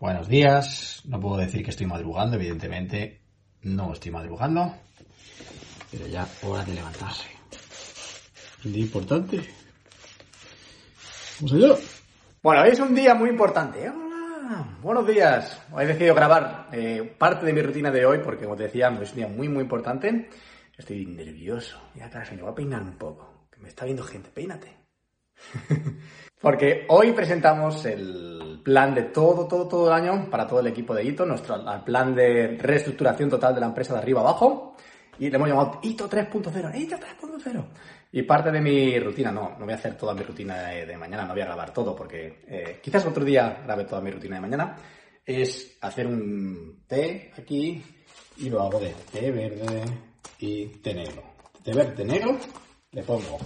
Buenos días. No puedo decir que estoy madrugando, evidentemente no estoy madrugando. Pero ya hora de levantarse. Un día importante. Vamos allá. Bueno, hoy es un día muy importante. Hola. Buenos días. Hoy he decidido grabar eh, parte de mi rutina de hoy porque, como te decía, es un día muy, muy importante. Estoy nervioso. Mira atrás, me voy a peinar un poco. Que me está viendo gente. Peínate. Porque hoy presentamos el plan de todo, todo, todo el año para todo el equipo de Hito, nuestro plan de reestructuración total de la empresa de arriba abajo. Y le hemos llamado Hito 3.0, Hito 3.0. Y parte de mi rutina, no, no voy a hacer toda mi rutina de, mañana, no voy a grabar todo porque eh, quizás otro día grabe toda mi rutina de mañana. Es hacer un té aquí y lo hago de té verde y té negro. Té verde, té negro, le pongo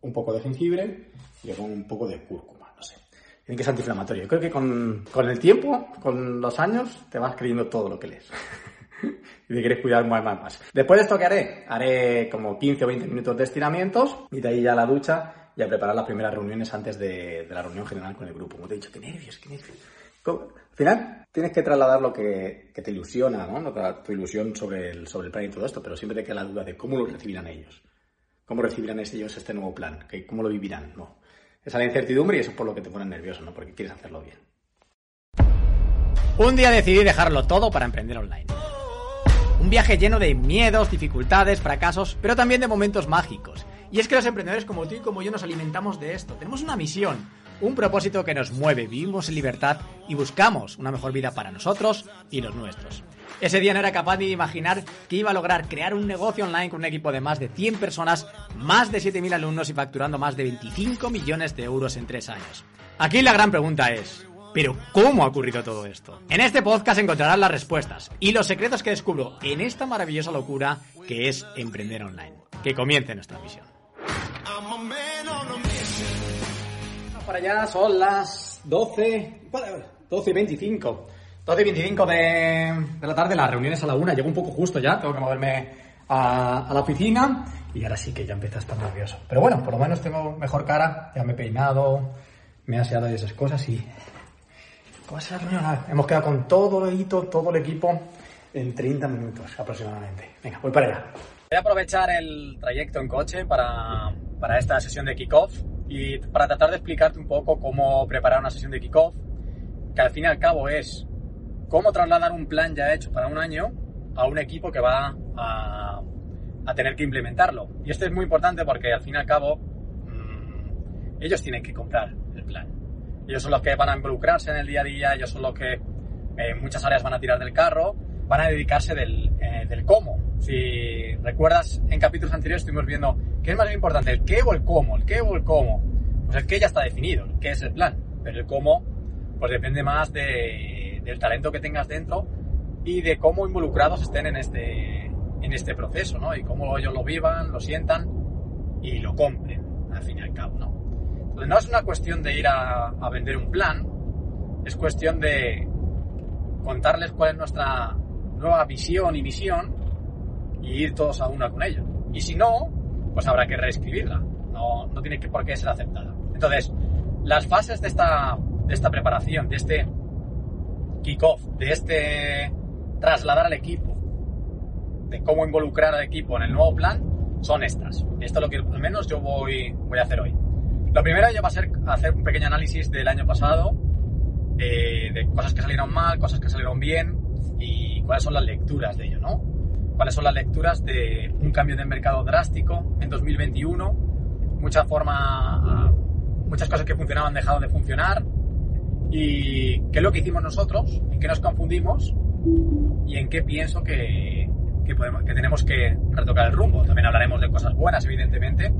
un poco de jengibre y con un poco de cúrcuma, no sé. Tiene que ser antiinflamatorio. Yo creo que con, con, el tiempo, con los años, te vas creyendo todo lo que lees. y te quieres cuidar más, más, más. Después de esto, ¿qué haré? Haré como 15 o 20 minutos de estiramientos y de ahí ya a la ducha y a preparar las primeras reuniones antes de, de la reunión general con el grupo. Como te he dicho, qué nervios, qué nervios. Al final tienes que trasladar lo que, que te ilusiona, ¿no? Tu ilusión sobre el, sobre el plan y todo esto, pero siempre te queda la duda de cómo lo recibirán ellos. ¿Cómo recibirán ellos este nuevo plan? ¿Cómo lo vivirán? No esa la incertidumbre y eso es por lo que te pone nervioso, ¿no? Porque quieres hacerlo bien. Un día decidí dejarlo todo para emprender online. Un viaje lleno de miedos, dificultades, fracasos, pero también de momentos mágicos. Y es que los emprendedores como tú y como yo nos alimentamos de esto. Tenemos una misión, un propósito que nos mueve, vivimos en libertad y buscamos una mejor vida para nosotros y los nuestros. Ese día no era capaz de imaginar que iba a lograr crear un negocio online con un equipo de más de 100 personas, más de 7.000 alumnos y facturando más de 25 millones de euros en 3 años. Aquí la gran pregunta es, ¿pero cómo ha ocurrido todo esto? En este podcast encontrarás las respuestas y los secretos que descubro en esta maravillosa locura que es emprender online. Que comience nuestra misión. Para allá son las 12, 12 y 25. 12 y 25 de, la tarde, las reuniones a la una. Llego un poco justo ya, tengo que moverme a, la oficina y ahora sí que ya empieza a estar nervioso. Pero bueno, por lo menos tengo mejor cara, ya me he peinado, me he aseado y esas cosas y... ¿Cómo es la reunión? hemos quedado con todo el hito, todo el equipo en 30 minutos aproximadamente. Venga, voy para allá. Voy a aprovechar el trayecto en coche para, para esta sesión de kickoff y para tratar de explicarte un poco cómo preparar una sesión de kickoff, que al fin y al cabo es cómo trasladar un plan ya hecho para un año a un equipo que va a, tener que implementarlo. Y esto es muy importante porque al fin y al cabo mm, ellos tienen que comprar el plan. Ellos son los que van a involucrarse en el día a día, ellos son los que eh, en muchas áreas van a tirar del carro, van a dedicarse del, eh, del cómo. Si recuerdas, en capítulos anteriores estuvimos viendo qué es más importante, el qué o el cómo, el qué o el cómo. Pues el qué ya está definido, el qué es el plan, pero el cómo pues depende más de del talento que tengas dentro y de cómo involucrados estén en este, en este proceso, ¿no? Y cómo ellos lo vivan, lo sientan y lo compren, al fin y al cabo, ¿no? Entonces no es una cuestión de ir a, a vender un plan, es cuestión de contarles cuál es nuestra nueva visión y misión y ir todos a una con ello. Y si no, pues habrá que reescribirla. No, no tiene que por qué ser aceptada. Entonces, las fases de esta, de esta preparación, de este kickoff, de este trasladar al equipo, de cómo involucrar al equipo en el nuevo plan, son estas. Esto es lo que al menos yo voy, voy a hacer hoy. Lo primero ya va a ser hacer un pequeño análisis del año pasado, eh, de cosas que salieron mal, cosas que salieron bien cuáles son las lecturas de ello, ¿no? Cuáles son las lecturas de un cambio de mercado drástico en 2021, mucha forma, muchas cosas que funcionaban dejado de funcionar, y qué es lo que hicimos nosotros, en qué nos confundimos y en qué pienso que, que, podemos, que tenemos que retocar el rumbo. También hablaremos de cosas buenas, evidentemente,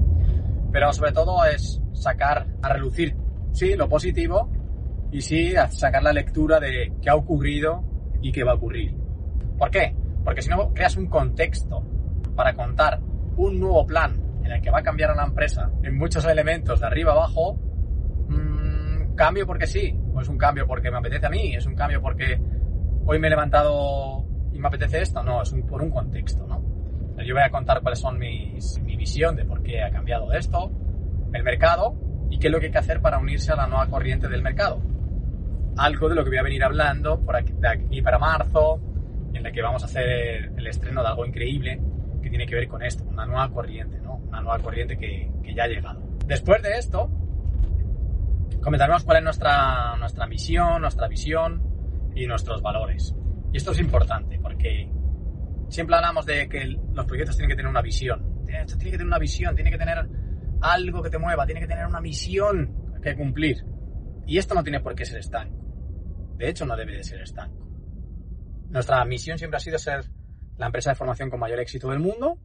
pero sobre todo es sacar a relucir, sí, lo positivo y sí sacar la lectura de qué ha ocurrido y qué va a ocurrir. ¿Por qué? Porque si no creas un contexto para contar un nuevo plan en el que va a cambiar a la empresa en muchos elementos de arriba abajo, mmm, cambio porque sí, o es un cambio porque me apetece a mí, es un cambio porque hoy me he levantado y me apetece esto, no, es un, por un contexto, ¿no? Yo voy a contar cuáles son mis, mi visión de por qué ha cambiado esto, el mercado y qué es lo que hay que hacer para unirse a la nueva corriente del mercado. Algo de lo que voy a venir hablando por aquí, de aquí para marzo, en la que vamos a hacer el estreno de algo increíble que tiene que ver con esto, una nueva corriente, ¿no? Una nueva corriente que, que ya ha llegado. Después de esto, comentaremos cuál es nuestra, nuestra misión, nuestra visión y nuestros valores. Y esto es importante porque siempre hablamos de que los proyectos tienen que tener una visión. Tiene que tener una visión, tiene que tener algo que te mueva, tiene que tener una misión que cumplir. Y esto no tiene por qué ser estanco. De hecho, no debe de ser estanco. Nuestra misión siempre ha sido ser la empresa de formación con mayor éxito del mundo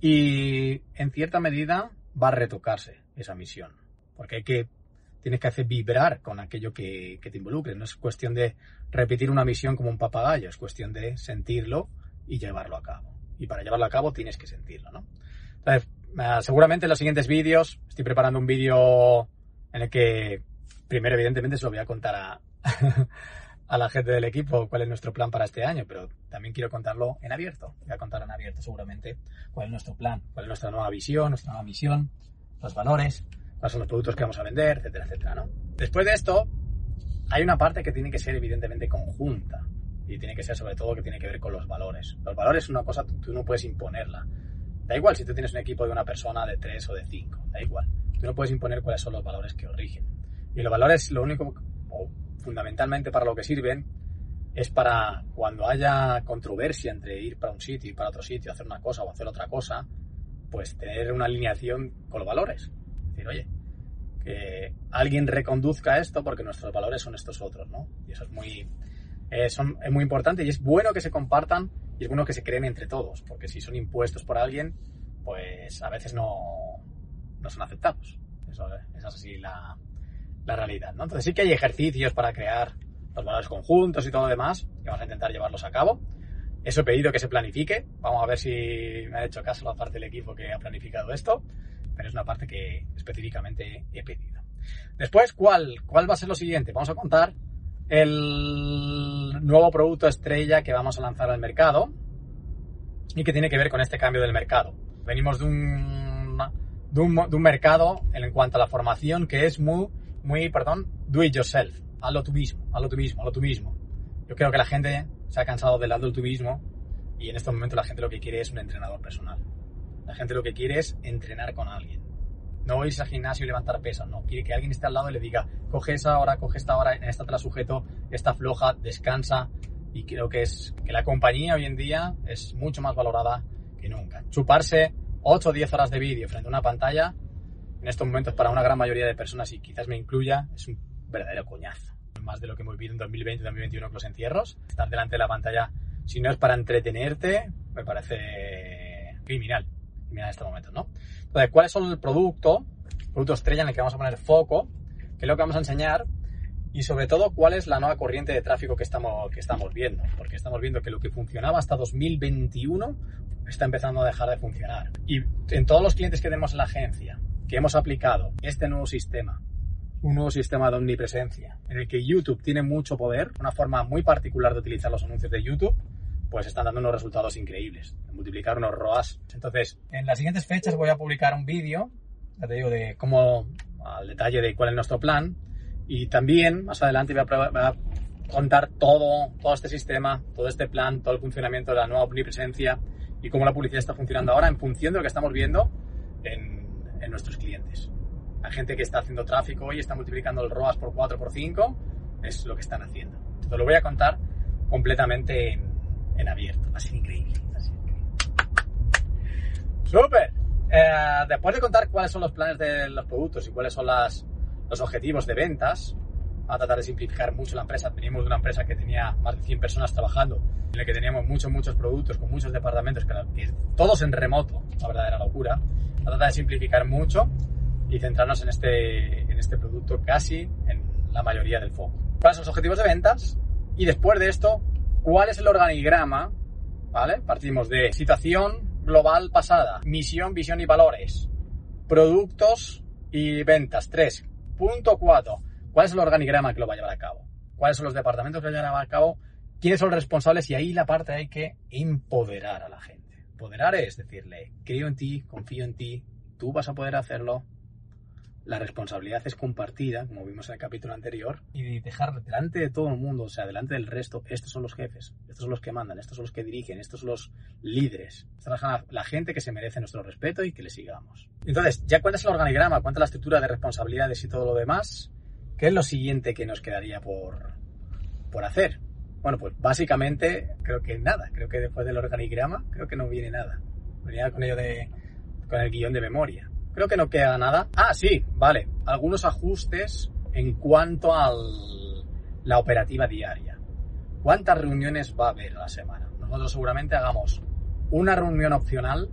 y en cierta medida va a retocarse esa misión. Porque hay que, tienes que hacer vibrar con aquello que, que te involucre. No es cuestión de repetir una misión como un papagayo, es cuestión de sentirlo y llevarlo a cabo. Y para llevarlo a cabo tienes que sentirlo, ¿no? Entonces, eh, seguramente en los siguientes vídeos estoy preparando un vídeo en el que primero evidentemente se lo voy a contar a, a la gente del equipo cuál es nuestro plan para este año, pero también quiero contarlo en abierto. Voy a contar en abierto seguramente cuál es nuestro plan, cuál es nuestra nueva visión, nuestra nueva misión, los valores, cuáles son los productos que vamos a vender, etcétera, etcétera, ¿no? Después de esto, hay una parte que tiene que ser evidentemente conjunta y tiene que ser sobre todo que tiene que ver con los valores. Los valores es una cosa, tú, no puedes imponerla. Da igual si tú tienes un equipo de una persona de tres o de cinco, da igual. Tú no puedes imponer cuáles son los valores que os rigen. Y los valores, lo único, fundamentalmente para lo que sirven, es para cuando haya controversia entre ir para un sitio y para otro sitio, hacer una cosa o hacer otra cosa, pues tener una alineación con los valores. Es decir, oye, que alguien reconduzca esto porque nuestros valores son estos otros, ¿no? Y eso es muy, eh, es muy importante y es bueno que se compartan y es bueno que se creen entre todos, porque si son impuestos por alguien, pues a veces no, no son aceptados. Eso, es así la, la realidad, ¿no? Entonces sí que hay ejercicios para crear los valores conjuntos y todo lo demás, y vamos a intentar llevarlos a cabo. Eso he pedido que se planifique. Vamos a ver si me ha hecho caso la parte del equipo que ha planificado esto, pero es una parte que específicamente he pedido. Después, ¿cuál, cuál va a ser lo siguiente? Vamos a contar el nuevo producto estrella que vamos a lanzar al mercado y que tiene que ver con este cambio del mercado. Venimos de un, de un mercado en cuanto a la formación que es muy, muy, perdón, do it yourself. Hazlo tú mismo, hazlo tú mismo, hazlo tú mismo. Yo creo que la gente se ha cansado del mismo y en estos momentos la gente lo que quiere es un entrenador personal. La gente lo que quiere es entrenar con alguien no irse al gimnasio y levantar pesas, no. Quiere que alguien esté al lado y le diga, coge esa hora, coge esta hora, en esta te sujeto, esta floja, descansa. Y creo que es que la compañía hoy en día es mucho más valorada que nunca. Chuparse 8 o 10 horas de vídeo frente a una pantalla, en estos momentos para una gran mayoría de personas, y quizás me incluya, es un verdadero coñazo. Más de lo que hemos vivido en 2020 y 2021 con los encierros. Estar delante de la pantalla, si no es para entretenerte, me parece criminal en este momento, ¿no? Entonces, ¿cuál es el producto, producto estrella en el que vamos a poner foco? ¿Qué es lo que vamos a enseñar? Y sobre todo, ¿cuál es la nueva corriente de tráfico que estamos, que estamos viendo? Porque estamos viendo que lo que funcionaba hasta 2021 está empezando a dejar de funcionar. Y en todos los clientes que tenemos en la agencia, que hemos aplicado este nuevo sistema, un nuevo sistema de omnipresencia, en el que YouTube tiene mucho poder, una forma muy particular de utilizar los anuncios de YouTube, pues están dando unos resultados increíbles, multiplicar unos ROAS. Entonces, en las siguientes fechas voy a publicar un vídeo, ya te digo, de cómo, al detalle de cuál es nuestro plan, y también más adelante voy a, contar todo, todo este sistema, todo este plan, todo el funcionamiento de la nueva omnipresencia y cómo la publicidad está funcionando ahora en función de lo que estamos viendo en, en nuestros clientes. La gente que está haciendo tráfico hoy está multiplicando el ROAS por 4, por 5, es lo que están haciendo. Entonces lo voy a contar completamente en, en abierto. Va a ser increíble. ¡Súper! Eh, después de contar cuáles son los planes de los productos y cuáles son las, los objetivos de ventas, a tratar de simplificar mucho la empresa. De una empresa que tenía más de 100 personas trabajando, en la que teníamos muchos, muchos productos con muchos departamentos, que, todos en remoto, la verdadera locura. A tratar de simplificar mucho y centrarnos en este, en este producto casi en la mayoría del foco. ¿Cuáles son los objetivos de ventas? Y después de esto, ¿cuál es el organigrama? ¿Vale? Partimos de situación global pasada, misión, visión y valores, productos y ventas. 3. Punto 4. ¿Cuál es el organigrama que lo va a llevar a cabo? ¿Cuáles son los departamentos que lo van a llevar a cabo? ¿Quiénes son los responsables? Y ahí la parte hay que empoderar a la gente. Empoderar es decirle, creo en ti, confío en ti, tú vas a poder hacerlo, la responsabilidad es compartida, como vimos en el capítulo anterior, y dejar delante de todo el mundo, o sea, delante del resto, estos son los jefes, estos son los que mandan, estos son los que dirigen, estos son los líderes, esta es la, gente que se merece nuestro respeto y que le sigamos. Entonces, ya cuentas el organigrama, cuenta la estructura de responsabilidades y todo lo demás, ¿qué es lo siguiente que nos quedaría por, por hacer? Bueno, pues básicamente creo que nada, creo que después del organigrama creo que no viene nada. Venía con ello de, con el guion de memoria. Creo que no queda nada. Ah, sí, vale. Algunos ajustes en cuanto a la operativa diaria. ¿Cuántas reuniones va a haber a la semana? Nosotros seguramente hagamos una reunión opcional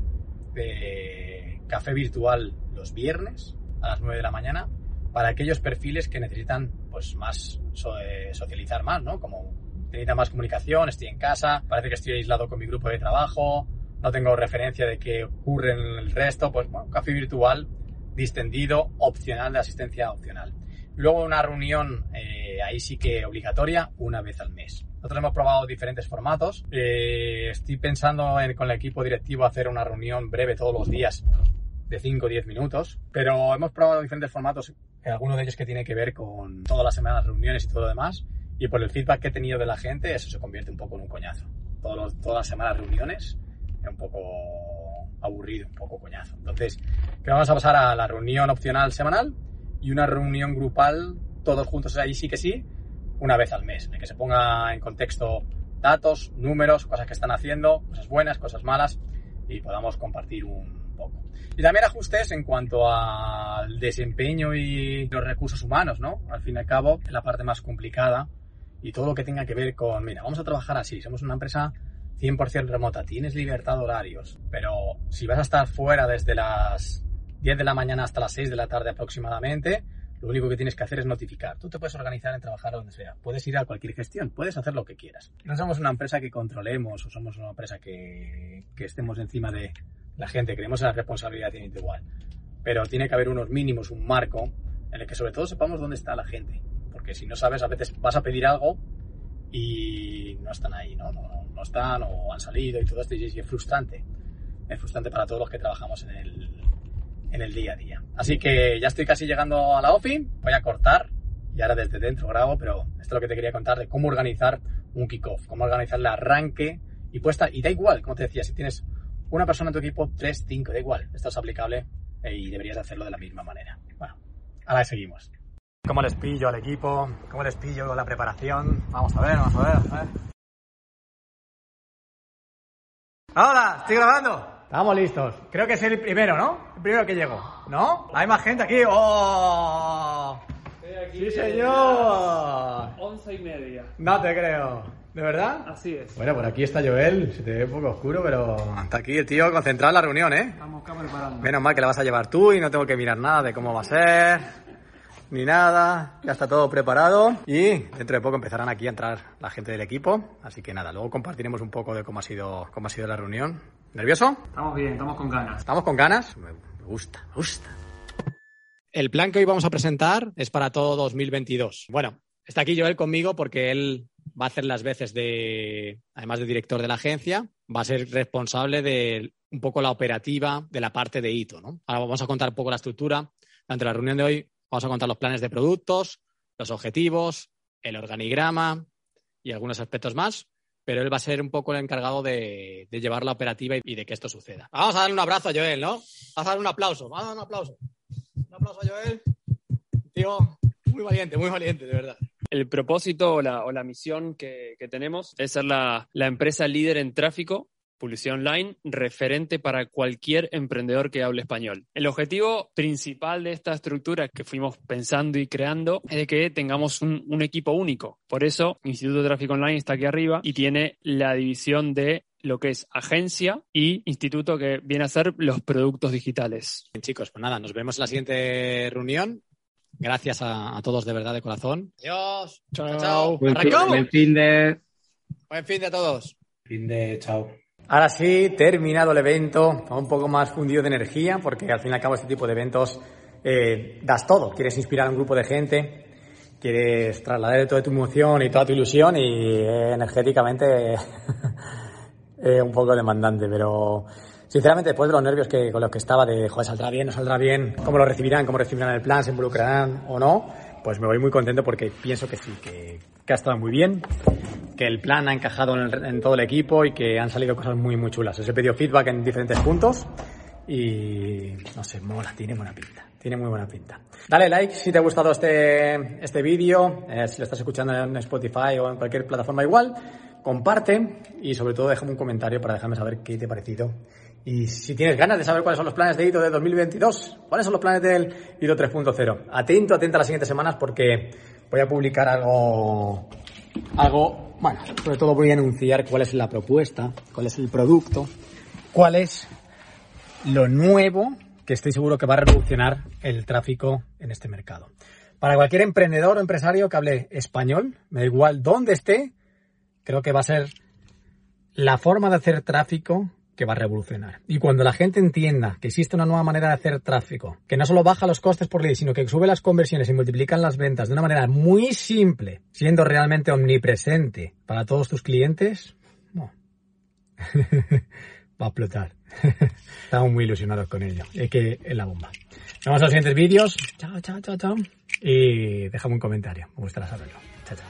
de café virtual los viernes a las 9 de la mañana para aquellos perfiles que necesitan pues más eh, socializar más, ¿no? Como necesitan más comunicación, estoy en casa, parece que estoy aislado con mi grupo de trabajo, no tengo referencia de qué ocurre en el resto, pues bueno, café virtual distendido, opcional, de asistencia opcional. Luego una reunión, eh, ahí sí que obligatoria, una vez al mes. Nosotros hemos probado diferentes formatos. Eh, estoy pensando en, con el equipo directivo hacer una reunión breve todos los días de 5 o 10 minutos, pero hemos probado diferentes formatos, algunos de ellos que tiene que ver con todas las semanas reuniones y todo lo demás, y por el feedback que he tenido de la gente, eso se convierte un poco en un coñazo. Todas las semanas reuniones es un poco aburrido, un poco coñazo. Entonces, que vamos a pasar a la reunión opcional semanal y una reunión grupal, todos juntos ahí sí que sí, una vez al mes, en que se ponga en contexto datos, números, cosas que están haciendo, cosas buenas, cosas malas, y podamos compartir un poco. Y también ajustes en cuanto al desempeño y los recursos humanos, ¿no? Al fin y al cabo, la parte más complicada y todo lo que tenga que ver con, mira, vamos a trabajar así, somos una empresa 100% remota, tienes libertad de horarios, pero si vas a estar fuera desde las 10 de la mañana hasta las 6 de la tarde aproximadamente, lo único que tienes que hacer es notificar. Tú te puedes organizar en trabajar donde sea, puedes ir a cualquier gestión, puedes hacer lo que quieras. No somos una empresa que controlemos o somos una empresa que, que estemos encima de la gente, creemos en la responsabilidad individual. Pero tiene que haber unos mínimos, un marco en el que sobre todo sepamos dónde está la gente. Porque si no sabes, a veces vas a pedir algo y no están ahí, ¿no? no, no están o han salido y todo esto y es frustrante. Es frustrante para todos los que trabajamos en el, en el día a día. Así que ya estoy casi llegando a la OFI, voy a cortar y ahora desde dentro grabo, pero esto es lo que te quería contar de cómo organizar un kickoff, cómo organizar el arranque y puesta, y da igual, como te decía, si tienes una persona en tu equipo, tres, cinco, da igual, esto es aplicable eh, y deberías hacerlo de la misma manera. Bueno, ahora seguimos. ¿Cómo les pillo al equipo? ¿Cómo les pillo la preparación? Vamos a ver, vamos a ver. A ver. ¡Hola! ¿Estoy grabando? Estamos listos. Creo que es el primero, ¿no? El primero que llegó. ¿No? Hay más gente aquí. ¡Oh! ¡Sí, señor! Once y media. No te creo. ¿De verdad? Así es. Bueno, por aquí está Joel. Se te ve un poco oscuro, pero está aquí el tío concentrado en la reunión, ¿eh? Estamos acá preparando. Menos mal que la vas a llevar tú y no tengo que mirar nada de cómo va a ser ni nada, ya está todo preparado y dentro de poco empezarán aquí a entrar la gente del equipo, así que nada, luego compartiremos un poco de cómo ha sido, cómo ha sido la reunión. ¿Nervioso? Estamos bien, estamos con ganas. ¿Estamos con ganas? Me gusta, me gusta. El plan que hoy vamos a presentar es para todo 2022. Bueno, está aquí Joel conmigo porque él va a hacer las veces de, además de director de la agencia, va a ser responsable de un poco la operativa de la parte de hito, ¿no? Ahora vamos a contar un poco la estructura. Durante la reunión de hoy Vamos a contar los planes de productos, los objetivos, el organigrama y algunos aspectos más, pero él va a ser un poco el encargado de, llevar la operativa y, de que esto suceda. Vamos a darle un abrazo a Joel, ¿no? Vamos a darle un aplauso, vamos a darle un aplauso. Un aplauso a Joel. Tío, muy valiente, muy valiente, de verdad. El propósito o la, misión que, tenemos es ser la empresa líder en tráfico publicidad online referente para cualquier emprendedor que hable español. El objetivo principal de esta estructura que fuimos pensando y creando es de que tengamos un, equipo único. Por eso, Instituto de Tráfico Online está aquí arriba y tiene la división de lo que es agencia y instituto que viene a ser los productos digitales. Bien, chicos, pues nada, nos vemos en la siguiente reunión Gracias a, a todos de verdad de corazón. Adiós. Chao. Chao. Buen fin, buen fin de... Buen fin de a todos. Fin de... Chao. Ahora sí, terminado el evento, un poco más fundido de energía, porque al fin y al cabo este tipo de eventos eh, das todo. Quieres inspirar a un grupo de gente, quieres trasladar toda tu emoción y toda tu ilusión y eh, energéticamente eh, un poco demandante, pero sinceramente después de los nervios que, con los que estaba de, joder, saldrá bien, no saldrá bien, cómo lo recibirán, cómo recibirán el plan, se involucrarán o no, pues me voy muy contento porque pienso que sí, que, que ha estado muy bien, que el plan ha encajado en, el- en todo el equipo y que han salido cosas muy, muy chulas. Os he pedido feedback en diferentes puntos y no sé, mola, tiene buena pinta. Tiene muy buena pinta. Dale like si te ha gustado este, este vídeo, eh, si lo estás escuchando en Spotify o en cualquier plataforma igual, comparte y sobre todo déjame un comentario para dejarme saber qué te ha parecido. Y si tienes ganas de saber cuáles son los planes de ITO de 2022, cuáles son los planes del ITO 3.0, atento, atenta las siguientes semanas porque voy a publicar algo algo, bueno, sobre todo voy a anunciar cuál es la propuesta, cuál es el producto, cuál es lo nuevo que estoy seguro que va a revolucionar el tráfico en este mercado. Para cualquier emprendedor o empresario que hable español, me da igual dónde esté, creo que va a ser la forma de hacer tráfico que va a revolucionar. Y cuando la gente entienda que existe una nueva manera de hacer tráfico, que no solo baja los costes por lead, sino que sube las conversiones y multiplican las ventas de una manera muy simple, siendo realmente omnipresente para todos tus clientes, no. va a explotar. Estamos muy ilusionados con ello. Es que es la bomba. Nos vemos en los siguientes vídeos. Chao, chao, chao, chao. Y déjame un comentario. Me gustará saberlo. Chao, chao.